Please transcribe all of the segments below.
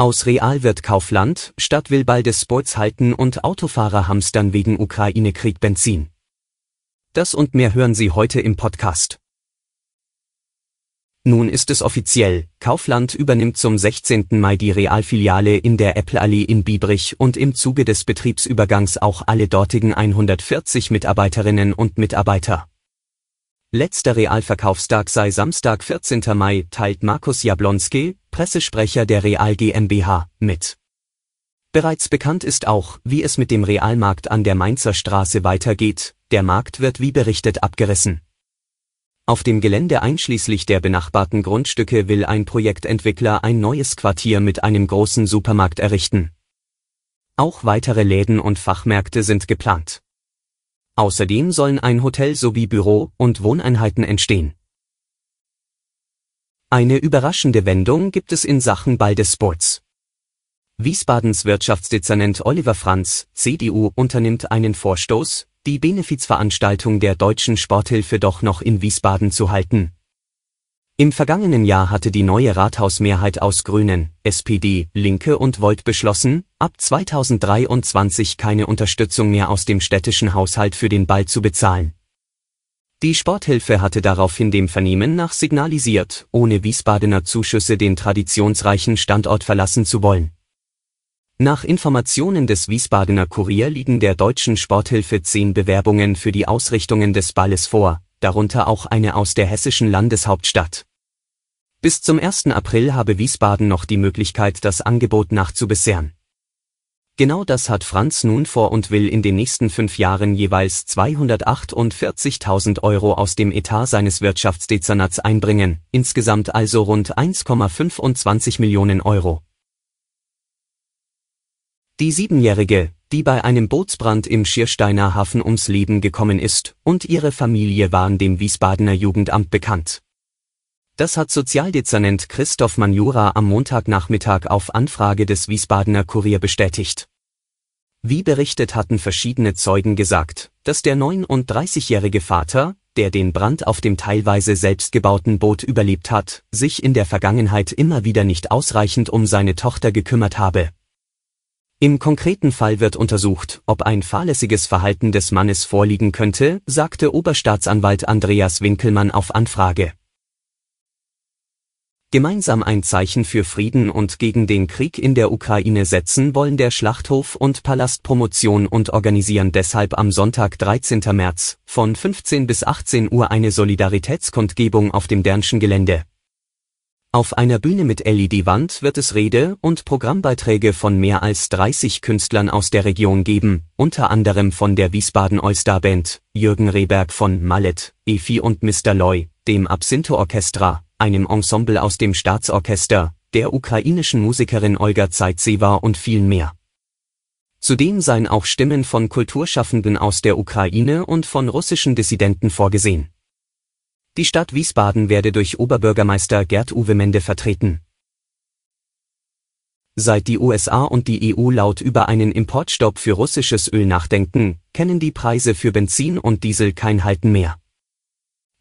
Aus Real wird Kaufland, Stadt will bald des Sports halten und Autofahrer hamstern wegen Ukraine-Krieg Benzin. Das und mehr hören Sie heute im Podcast. Nun ist es offiziell, Kaufland übernimmt zum 16. Mai die Realfiliale in der Apple-Allee in Biebrich und im Zuge des Betriebsübergangs auch alle dortigen 140 Mitarbeiterinnen und Mitarbeiter. Letzter Realverkaufstag sei Samstag 14. Mai, teilt Markus Jablonski, Pressesprecher der Real GmbH, mit. Bereits bekannt ist auch, wie es mit dem Realmarkt an der Mainzer Straße weitergeht, der Markt wird wie berichtet abgerissen. Auf dem Gelände einschließlich der benachbarten Grundstücke will ein Projektentwickler ein neues Quartier mit einem großen Supermarkt errichten. Auch weitere Läden und Fachmärkte sind geplant. Außerdem sollen ein Hotel sowie Büro- und Wohneinheiten entstehen. Eine überraschende Wendung gibt es in Sachen Sports. Wiesbadens Wirtschaftsdezernent Oliver Franz, CDU, unternimmt einen Vorstoß, die Benefizveranstaltung der Deutschen Sporthilfe doch noch in Wiesbaden zu halten. Im vergangenen Jahr hatte die neue Rathausmehrheit aus Grünen, SPD, Linke und Volt beschlossen, ab 2023 keine Unterstützung mehr aus dem städtischen Haushalt für den Ball zu bezahlen. Die Sporthilfe hatte daraufhin dem Vernehmen nach signalisiert, ohne Wiesbadener Zuschüsse den traditionsreichen Standort verlassen zu wollen. Nach Informationen des Wiesbadener Kurier liegen der deutschen Sporthilfe zehn Bewerbungen für die Ausrichtungen des Balles vor, darunter auch eine aus der hessischen Landeshauptstadt. Bis zum 1. April habe Wiesbaden noch die Möglichkeit, das Angebot nachzubessern. Genau das hat Franz nun vor und will in den nächsten fünf Jahren jeweils 248.000 Euro aus dem Etat seines Wirtschaftsdezernats einbringen, insgesamt also rund 1,25 Millionen Euro. Die Siebenjährige, die bei einem Bootsbrand im Schiersteiner Hafen ums Leben gekommen ist, und ihre Familie waren dem Wiesbadener Jugendamt bekannt. Das hat Sozialdezernent Christoph Manjura am Montagnachmittag auf Anfrage des Wiesbadener Kurier bestätigt. Wie berichtet hatten verschiedene Zeugen gesagt, dass der 39-jährige Vater, der den Brand auf dem teilweise selbstgebauten Boot überlebt hat, sich in der Vergangenheit immer wieder nicht ausreichend um seine Tochter gekümmert habe. Im konkreten Fall wird untersucht, ob ein fahrlässiges Verhalten des Mannes vorliegen könnte, sagte Oberstaatsanwalt Andreas Winkelmann auf Anfrage. Gemeinsam ein Zeichen für Frieden und gegen den Krieg in der Ukraine setzen wollen der Schlachthof und Palast Promotion und organisieren deshalb am Sonntag 13. März von 15 bis 18 Uhr eine Solidaritätskundgebung auf dem Dernschen Gelände. Auf einer Bühne mit LED-Wand wird es Rede- und Programmbeiträge von mehr als 30 Künstlern aus der Region geben, unter anderem von der Wiesbaden All-Star Band, Jürgen Rehberg von Mallet, Efi und Mr. Loy, dem Absinto Orchestra, einem Ensemble aus dem Staatsorchester, der ukrainischen Musikerin Olga Zaitseva und vielen mehr. Zudem seien auch Stimmen von Kulturschaffenden aus der Ukraine und von russischen Dissidenten vorgesehen. Die Stadt Wiesbaden werde durch Oberbürgermeister Gerd-Uwe Mende vertreten. Seit die USA und die EU laut über einen Importstopp für russisches Öl nachdenken, kennen die Preise für Benzin und Diesel kein Halten mehr.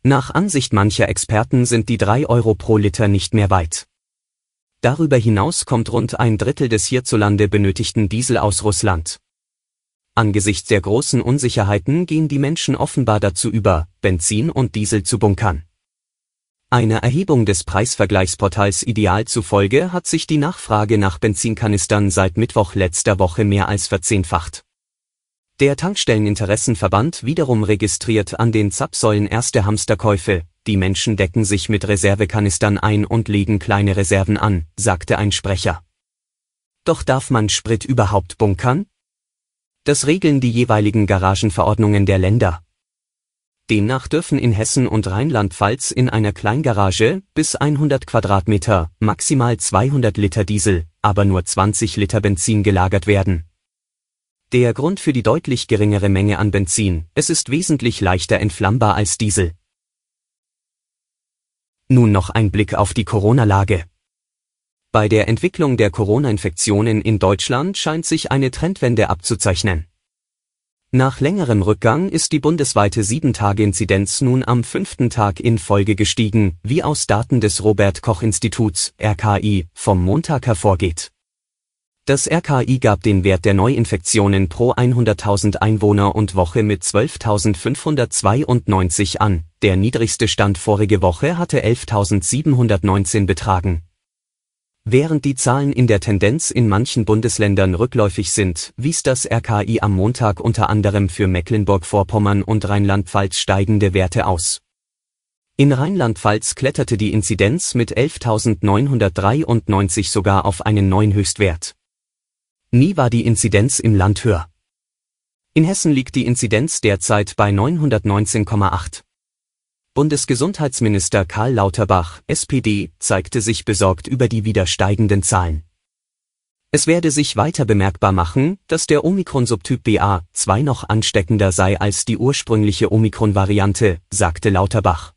Nach Ansicht mancher Experten sind die 3 Euro pro Liter nicht mehr weit. Darüber hinaus kommt rund ein Drittel des hierzulande benötigten Diesel aus Russland. Angesichts der großen Unsicherheiten gehen die Menschen offenbar dazu über, Benzin und Diesel zu bunkern. Einer Erhebung des Preisvergleichsportals Ideal zufolge hat sich die Nachfrage nach Benzinkanistern seit Mittwoch letzter Woche mehr als verzehnfacht. Der Tankstelleninteressenverband wiederum registriert an den Zapfsäulen erste Hamsterkäufe, die Menschen decken sich mit Reservekanistern ein und legen kleine Reserven an, sagte ein Sprecher. Doch darf man Sprit überhaupt bunkern? Das regeln die jeweiligen Garagenverordnungen der Länder. Demnach dürfen in Hessen und Rheinland-Pfalz in einer Kleingarage bis 100 Quadratmeter maximal 200 Liter Diesel, aber nur 20 Liter Benzin gelagert werden. Der Grund für die deutlich geringere Menge an Benzin, es ist wesentlich leichter entflammbar als Diesel. Nun noch ein Blick auf die Corona-Lage. Bei der Entwicklung der Corona-Infektionen in Deutschland scheint sich eine Trendwende abzuzeichnen. Nach längerem Rückgang ist die bundesweite 7-Tage-Inzidenz nun am fünften Tag in Folge gestiegen, wie aus Daten des Robert Koch Instituts RKI vom Montag hervorgeht. Das RKI gab den Wert der Neuinfektionen pro 100.000 Einwohner und Woche mit 12.592 an, der niedrigste Stand vorige Woche hatte 11.719 betragen Während die Zahlen in der Tendenz in manchen Bundesländern rückläufig sind, wies das RKI am Montag unter anderem für Mecklenburg-Vorpommern und Rheinland-Pfalz steigende Werte aus. In Rheinland-Pfalz kletterte die Inzidenz mit 11.993 sogar auf einen neuen Höchstwert. Nie war die Inzidenz im Land höher. In Hessen liegt die Inzidenz derzeit bei 919,8. Bundesgesundheitsminister Karl Lauterbach, SPD, zeigte sich besorgt über die wieder steigenden Zahlen. Es werde sich weiter bemerkbar machen, dass der Omikron-Subtyp BA2 noch ansteckender sei als die ursprüngliche Omikron-Variante, sagte Lauterbach.